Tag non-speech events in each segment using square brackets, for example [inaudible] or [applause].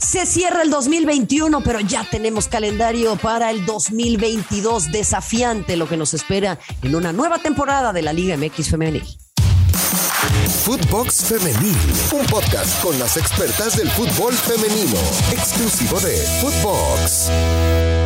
Se cierra el 2021, pero ya tenemos calendario para el 2022 desafiante, lo que nos espera en una nueva temporada de la Liga MX Femenil. Footbox Femenil, un podcast con las expertas del fútbol femenino, exclusivo de Footbox.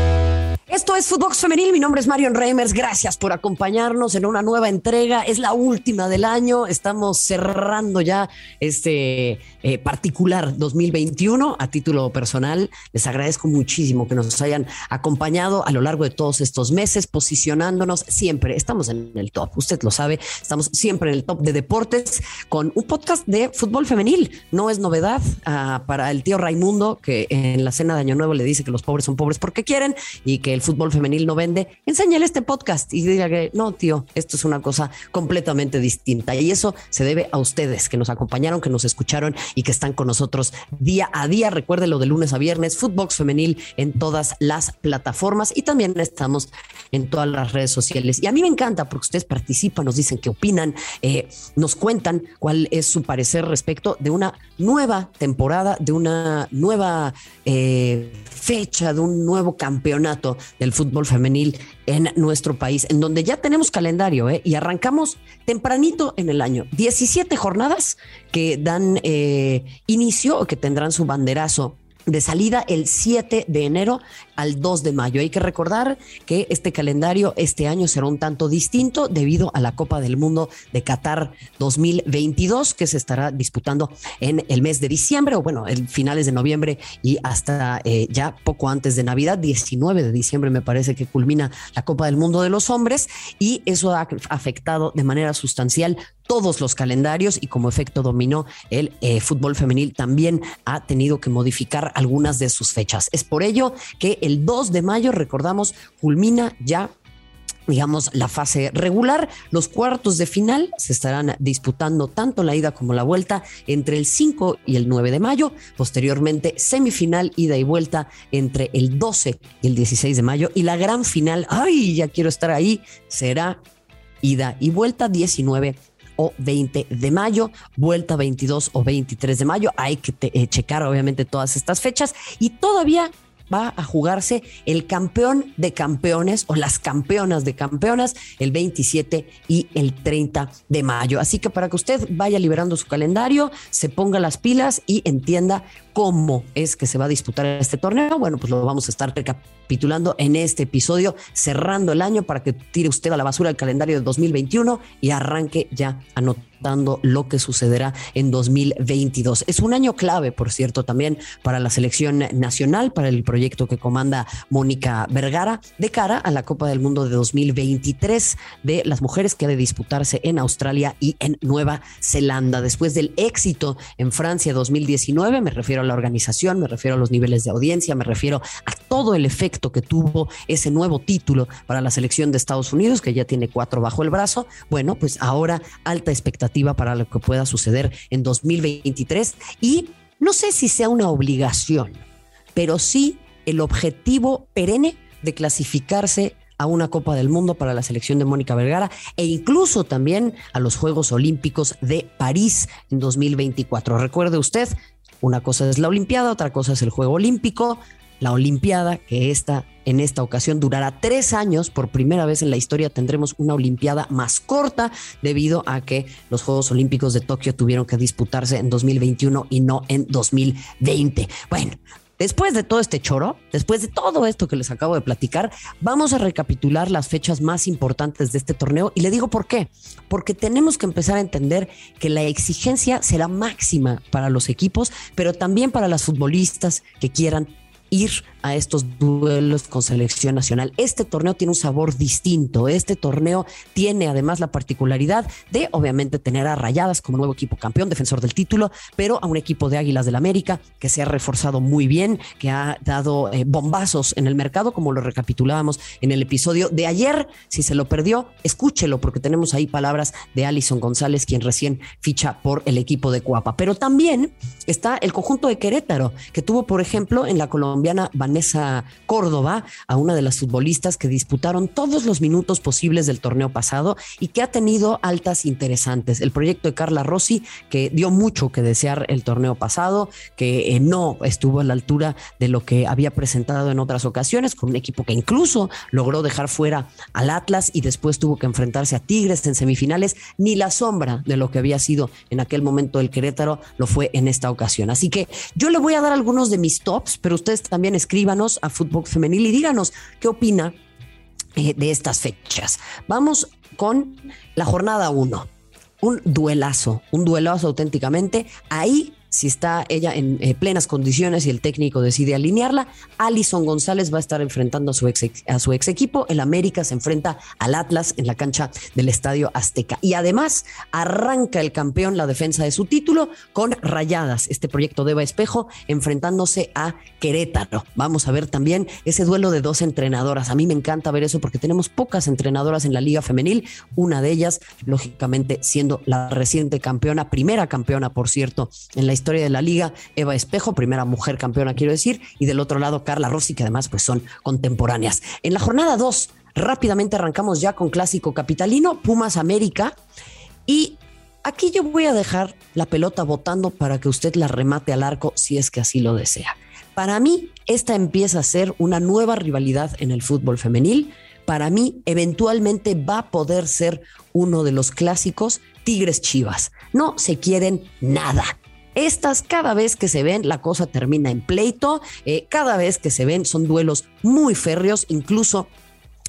Esto es Footbox Femenil, mi nombre es Marion Reimers, gracias por acompañarnos en una nueva entrega, es la última del año, estamos cerrando ya este eh, particular 2021 a título personal, les agradezco muchísimo que nos hayan acompañado a lo largo de todos estos meses, posicionándonos siempre, estamos en el top, usted lo sabe, estamos siempre en el top de deportes con un podcast de fútbol femenil, no es novedad ah, para el tío Raimundo que en la cena de Año Nuevo le dice que los pobres son pobres porque quieren y que el fútbol femenil no vende, enséñale este podcast y diga que no, tío, esto es una cosa completamente distinta. Y eso se debe a ustedes que nos acompañaron, que nos escucharon y que están con nosotros día a día. Recuerde lo de lunes a viernes, Footbox Femenil en todas las plataformas y también estamos en todas las redes sociales. Y a mí me encanta porque ustedes participan, nos dicen qué opinan, eh, nos cuentan cuál es su parecer respecto de una nueva temporada, de una nueva eh, fecha, de un nuevo campeonato del fútbol femenil en nuestro país, en donde ya tenemos calendario ¿eh? y arrancamos tempranito en el año. 17 jornadas que dan eh, inicio o que tendrán su banderazo de salida el 7 de enero al 2 de mayo. Hay que recordar que este calendario este año será un tanto distinto debido a la Copa del Mundo de Qatar 2022 que se estará disputando en el mes de diciembre o bueno, en finales de noviembre y hasta eh, ya poco antes de Navidad, 19 de diciembre me parece que culmina la Copa del Mundo de los hombres y eso ha afectado de manera sustancial todos los calendarios y como efecto dominó el eh, fútbol femenil también ha tenido que modificar algunas de sus fechas. Es por ello que el 2 de mayo, recordamos, culmina ya digamos, la fase regular. Los cuartos de final se estarán disputando tanto la ida como la vuelta entre el 5 y el 9 de mayo. Posteriormente, semifinal, ida y vuelta entre el 12 y el 16 de mayo. Y la gran final, ay, ya quiero estar ahí, será ida y vuelta 19 o 20 de mayo, vuelta 22 o 23 de mayo. Hay que eh, checar obviamente todas estas fechas y todavía va a jugarse el campeón de campeones o las campeonas de campeonas el 27 y el 30 de mayo. Así que para que usted vaya liberando su calendario, se ponga las pilas y entienda cómo es que se va a disputar este torneo, bueno, pues lo vamos a estar recapitulando en este episodio, cerrando el año para que tire usted a la basura el calendario de 2021 y arranque ya anotando lo que sucederá en 2022. Es un año clave, por cierto, también para la selección nacional, para el proyecto que comanda Mónica Vergara, de cara a la Copa del Mundo de 2023 de las mujeres que ha de disputarse en Australia y en Nueva Zelanda. Después del éxito en Francia 2019, me refiero la organización, me refiero a los niveles de audiencia, me refiero a todo el efecto que tuvo ese nuevo título para la selección de Estados Unidos, que ya tiene cuatro bajo el brazo. Bueno, pues ahora alta expectativa para lo que pueda suceder en 2023 y no sé si sea una obligación, pero sí el objetivo perenne de clasificarse a una Copa del Mundo para la selección de Mónica Vergara e incluso también a los Juegos Olímpicos de París en 2024. Recuerde usted, una cosa es la Olimpiada, otra cosa es el Juego Olímpico. La Olimpiada, que esta, en esta ocasión durará tres años, por primera vez en la historia tendremos una Olimpiada más corta debido a que los Juegos Olímpicos de Tokio tuvieron que disputarse en 2021 y no en 2020. Bueno, Después de todo este choro, después de todo esto que les acabo de platicar, vamos a recapitular las fechas más importantes de este torneo y le digo por qué. Porque tenemos que empezar a entender que la exigencia será máxima para los equipos, pero también para las futbolistas que quieran ir a estos duelos con selección nacional. Este torneo tiene un sabor distinto. Este torneo tiene además la particularidad de obviamente tener a Rayadas como nuevo equipo campeón, defensor del título, pero a un equipo de Águilas del América que se ha reforzado muy bien, que ha dado eh, bombazos en el mercado, como lo recapitulábamos en el episodio de ayer. Si se lo perdió, escúchelo porque tenemos ahí palabras de Alison González, quien recién ficha por el equipo de Cuapa. Pero también está el conjunto de Querétaro, que tuvo, por ejemplo, en la Colombia colombiana Vanessa Córdoba, a una de las futbolistas que disputaron todos los minutos posibles del torneo pasado y que ha tenido altas interesantes. El proyecto de Carla Rossi, que dio mucho que desear el torneo pasado, que eh, no estuvo a la altura de lo que había presentado en otras ocasiones, con un equipo que incluso logró dejar fuera al Atlas y después tuvo que enfrentarse a Tigres en semifinales, ni la sombra de lo que había sido en aquel momento el Querétaro lo fue en esta ocasión. Así que yo le voy a dar algunos de mis tops, pero ustedes también escríbanos a Fútbol Femenil y díganos qué opina eh, de estas fechas. Vamos con la jornada 1. Un duelazo, un duelazo auténticamente. Ahí si está ella en eh, plenas condiciones y el técnico decide alinearla, Alison González va a estar enfrentando a su, ex, a su ex equipo. El América se enfrenta al Atlas en la cancha del Estadio Azteca. Y además arranca el campeón la defensa de su título con Rayadas, este proyecto de Eva Espejo, enfrentándose a Querétaro. Vamos a ver también ese duelo de dos entrenadoras. A mí me encanta ver eso porque tenemos pocas entrenadoras en la Liga Femenil. Una de ellas, lógicamente, siendo la reciente campeona, primera campeona, por cierto, en la historia historia de la liga, Eva Espejo, primera mujer campeona, quiero decir, y del otro lado Carla Rossi, que además pues son contemporáneas. En la jornada 2, rápidamente arrancamos ya con clásico capitalino, Pumas América, y aquí yo voy a dejar la pelota votando para que usted la remate al arco si es que así lo desea. Para mí, esta empieza a ser una nueva rivalidad en el fútbol femenil. Para mí, eventualmente va a poder ser uno de los clásicos Tigres Chivas. No se quieren nada. Estas cada vez que se ven la cosa termina en pleito, eh, cada vez que se ven son duelos muy férreos, incluso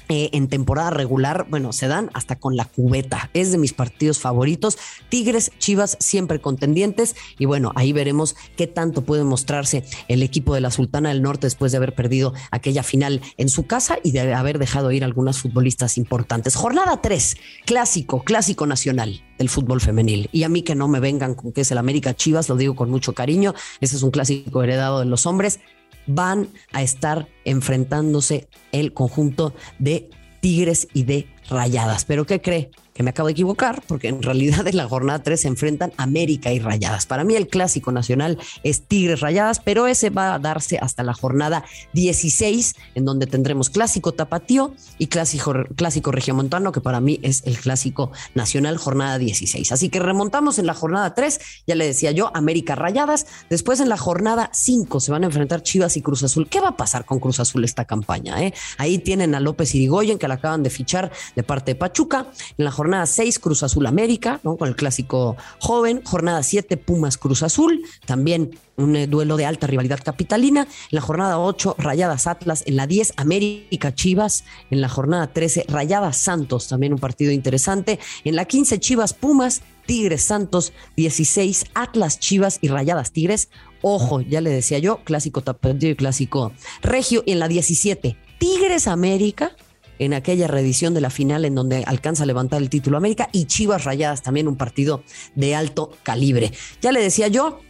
eh, en temporada regular, bueno, se dan hasta con la cubeta. Es de mis partidos favoritos. Tigres, Chivas, siempre contendientes. Y bueno, ahí veremos qué tanto puede mostrarse el equipo de la Sultana del Norte después de haber perdido aquella final en su casa y de haber dejado ir algunas futbolistas importantes. Jornada 3, clásico, clásico nacional del fútbol femenil. Y a mí que no me vengan con que es el América Chivas, lo digo con mucho cariño. Ese es un clásico heredado de los hombres van a estar enfrentándose el conjunto de Tigres y de Rayadas. Pero ¿qué cree? Que me acabo de equivocar, porque en realidad en la jornada 3 se enfrentan América y Rayadas. Para mí el clásico nacional es Tigres Rayadas, pero ese va a darse hasta la jornada 16, en donde tendremos clásico tapatío y clásico, clásico regiomontano, que para mí es el clásico nacional, jornada 16. Así que remontamos en la jornada 3, ya le decía yo, América Rayadas. Después en la jornada 5 se van a enfrentar Chivas y Cruz Azul. ¿Qué va a pasar con Cruz Azul esta campaña? Eh? Ahí tienen a López Irigoyen, que la acaban de fichar de parte de Pachuca. En la jornada Jornada 6, Cruz Azul América, ¿no? con el clásico joven. Jornada 7, Pumas Cruz Azul, también un eh, duelo de alta rivalidad capitalina. En la jornada 8, Rayadas Atlas. En la 10, América Chivas. En la jornada 13, Rayadas Santos, también un partido interesante. En la 15, Chivas Pumas. Tigres Santos, 16, Atlas Chivas y Rayadas Tigres. Ojo, ya le decía yo, clásico tapatío y clásico regio. Y en la 17, Tigres América en aquella reedición de la final en donde alcanza a levantar el título América y Chivas Rayadas, también un partido de alto calibre. Ya le decía yo,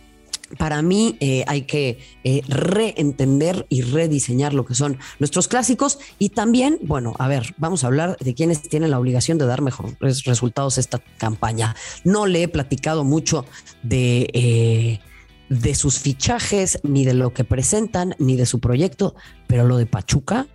para mí eh, hay que eh, reentender y rediseñar lo que son nuestros clásicos y también, bueno, a ver, vamos a hablar de quienes tienen la obligación de dar mejores resultados esta campaña. No le he platicado mucho de... Eh, de sus fichajes, ni de lo que presentan, ni de su proyecto, pero lo de Pachuca,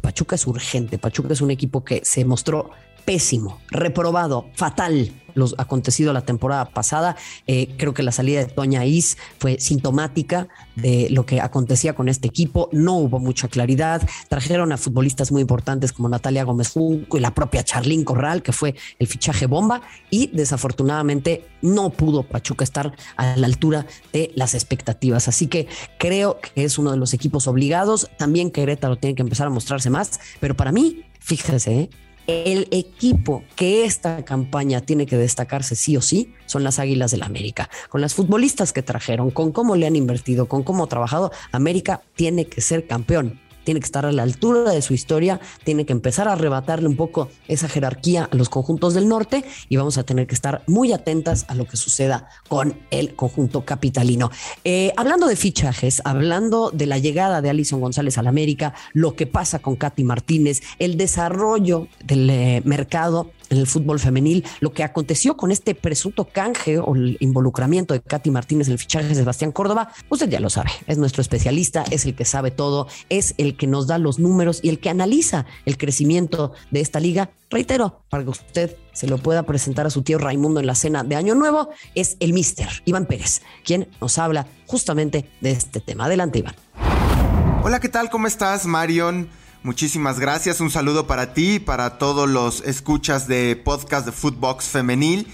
Pachuca es urgente. Pachuca es un equipo que se mostró pésimo, reprobado, fatal lo acontecido la temporada pasada. Eh, creo que la salida de Toña Is fue sintomática de lo que acontecía con este equipo. No hubo mucha claridad. Trajeron a futbolistas muy importantes como Natalia Gómez Junco y la propia Charlín Corral, que fue el fichaje bomba. Y desafortunadamente no pudo Pachuca estar a la altura de las expectativas. Así que creo que es uno de los equipos obligados. También Querétaro tiene que empezar a mostrarse más. Pero para mí, fíjese, ¿eh? El equipo que esta campaña tiene que destacarse sí o sí son las Águilas del la América. Con las futbolistas que trajeron, con cómo le han invertido, con cómo ha trabajado, América tiene que ser campeón tiene que estar a la altura de su historia, tiene que empezar a arrebatarle un poco esa jerarquía a los conjuntos del norte y vamos a tener que estar muy atentas a lo que suceda con el conjunto capitalino. Eh, hablando de fichajes, hablando de la llegada de Alison González al América, lo que pasa con Katy Martínez, el desarrollo del eh, mercado en el fútbol femenil. Lo que aconteció con este presunto canje o el involucramiento de Katy Martínez en el fichaje de Sebastián Córdoba, usted ya lo sabe, es nuestro especialista, es el que sabe todo, es el que nos da los números y el que analiza el crecimiento de esta liga. Reitero, para que usted se lo pueda presentar a su tío Raimundo en la cena de Año Nuevo, es el mister Iván Pérez, quien nos habla justamente de este tema. Adelante, Iván. Hola, ¿qué tal? ¿Cómo estás, Marion? Muchísimas gracias, un saludo para ti y para todos los escuchas de podcast de Footbox Femenil.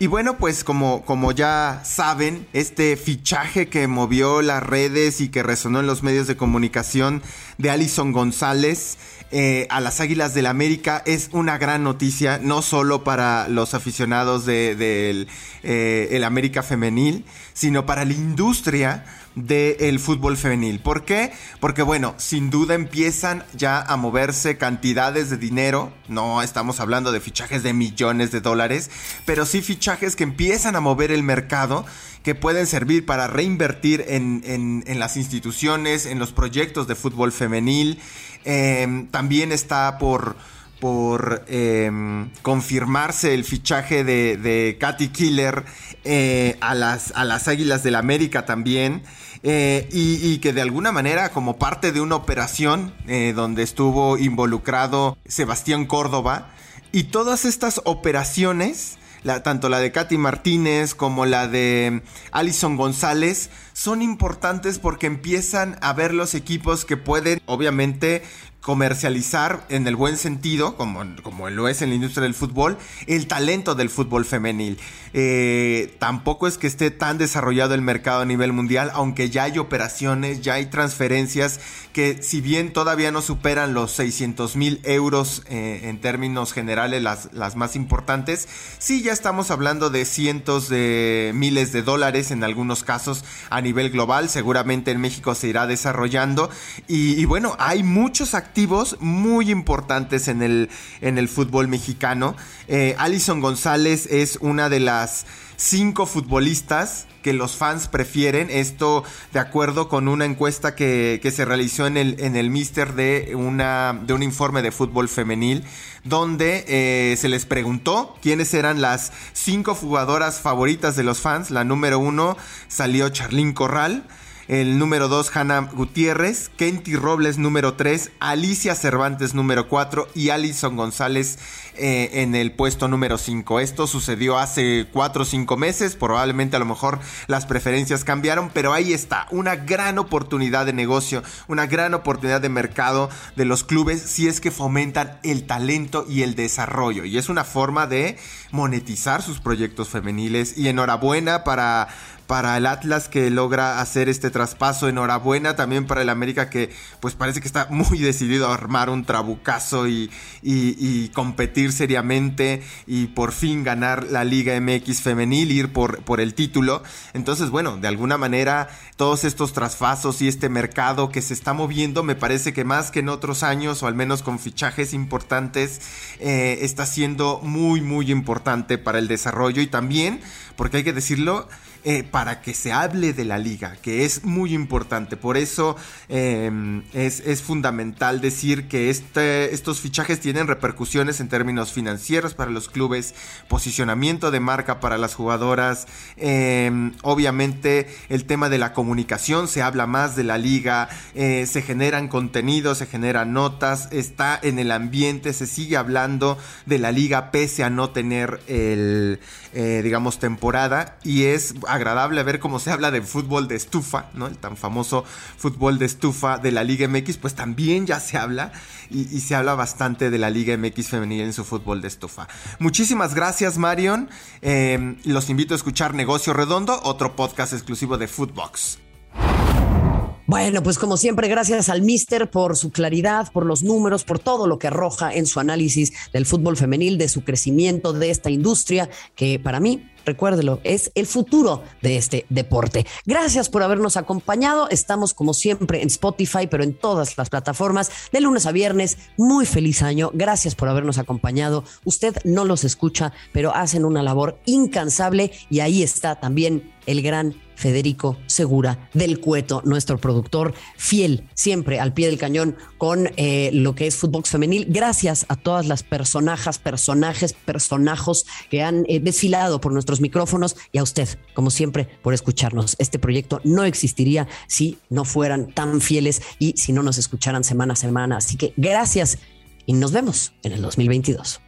Y bueno, pues como, como ya saben, este fichaje que movió las redes y que resonó en los medios de comunicación de Alison González eh, a las Águilas del América es una gran noticia, no solo para los aficionados del de, eh, el América femenil, sino para la industria del fútbol femenil. ¿Por qué? Porque bueno, sin duda empiezan ya a moverse cantidades de dinero, no estamos hablando de fichajes de millones de dólares, pero sí fichajes que empiezan a mover el mercado, que pueden servir para reinvertir en, las instituciones, en los proyectos de fútbol femenil. Em, también está por por em, confirmarse el fichaje de, de Katy Killer eh, a, las, a las Águilas del América también. Eh, y, que de alguna manera, como parte de una operación eh, donde estuvo involucrado Sebastián Córdoba, y todas estas operaciones, tanto la de Katy Martínez como la de Alison González, son importantes porque empiezan a ver los equipos que pueden, obviamente, comercializar en el buen sentido, como, como lo es en la industria del fútbol, el talento del fútbol femenil. Eh, tampoco es que esté tan desarrollado el mercado a nivel mundial, aunque ya hay operaciones, ya hay transferencias que si bien todavía no superan los 600 mil euros eh, en términos generales, las, las más importantes, sí ya estamos hablando de cientos de miles de dólares en algunos casos a nivel global, seguramente en México se irá desarrollando y, y bueno, hay muchos activos muy importantes en el, en el fútbol mexicano. Eh, Alison González es una de las cinco futbolistas que los fans prefieren. Esto de acuerdo con una encuesta que, se realizó en el, en el Mister de, una, de un informe de fútbol femenil, donde eh, se les preguntó quiénes eran las cinco jugadoras favoritas de los fans. La número uno salió Charlín Corral. El número 2, Hannah Gutiérrez. Kenty Robles, número 3. Alicia Cervantes, número 4. Y Alison González eh, en el puesto número 5. Esto sucedió hace 4 o 5 meses. Probablemente a lo mejor las preferencias cambiaron. Pero ahí está. Una gran oportunidad de negocio. Una gran oportunidad de mercado de los clubes si es que fomentan el talento y el desarrollo. Y es una forma de monetizar sus proyectos femeniles. Y enhorabuena para para el Atlas que logra hacer este traspaso. Enhorabuena también para el América que pues parece que está [laughs] muy decidido a armar un trabucazo y, competir seriamente y por fin ganar la Liga MX femenil, ir por, por el título. Entonces, bueno, de alguna manera todos estos traspasos y este mercado que se está moviendo, me parece que más que en otros años, o al menos con fichajes importantes, eh, está siendo muy, muy importante para el desarrollo y también, porque hay que decirlo, eh, para que se hable de la liga, que es muy importante. Por eso em, es, fundamental decir que este, estos fichajes tienen repercusiones en términos financieros para los clubes, posicionamiento de marca para las jugadoras, em, obviamente el tema de la comunicación, se habla más de la liga, eh, se generan contenidos, se generan notas, está en el ambiente, se sigue hablando de la liga pese a no tener el, eh, digamos, temporada y es agradable ver cómo se habla de fútbol de estufa, ¿no? El tan famoso fútbol de estufa de la Liga MX, pues también ya se habla y, se habla bastante de la Liga MX femenil en su fútbol de estufa. Muchísimas gracias, Marion. Em, los invito a escuchar Negocio Redondo, otro podcast exclusivo de Footbox. Bueno, pues como siempre, gracias al Mister por su claridad, por los números, por todo lo que arroja en su análisis del fútbol femenil, de su crecimiento, de esta industria, que para mí recuérdelo, es el futuro de este deporte. Gracias por habernos acompañado. Estamos como siempre en Spotify, pero en todas las plataformas de lunes a viernes. Muy feliz año. Gracias por habernos acompañado. Usted no los escucha, pero hacen una labor incansable y ahí está también el gran Federico Segura del Cueto, nuestro productor, fiel siempre al pie del cañón con eh, lo que es fútbol femenil. Gracias a todas las personajes, personajes, personajos que han eh, desfilado por nuestros micrófonos y a usted, como siempre, por escucharnos. Este proyecto no existiría si no fueran tan fieles y si no nos escucharan semana a semana. Así que gracias y nos vemos en el 2022.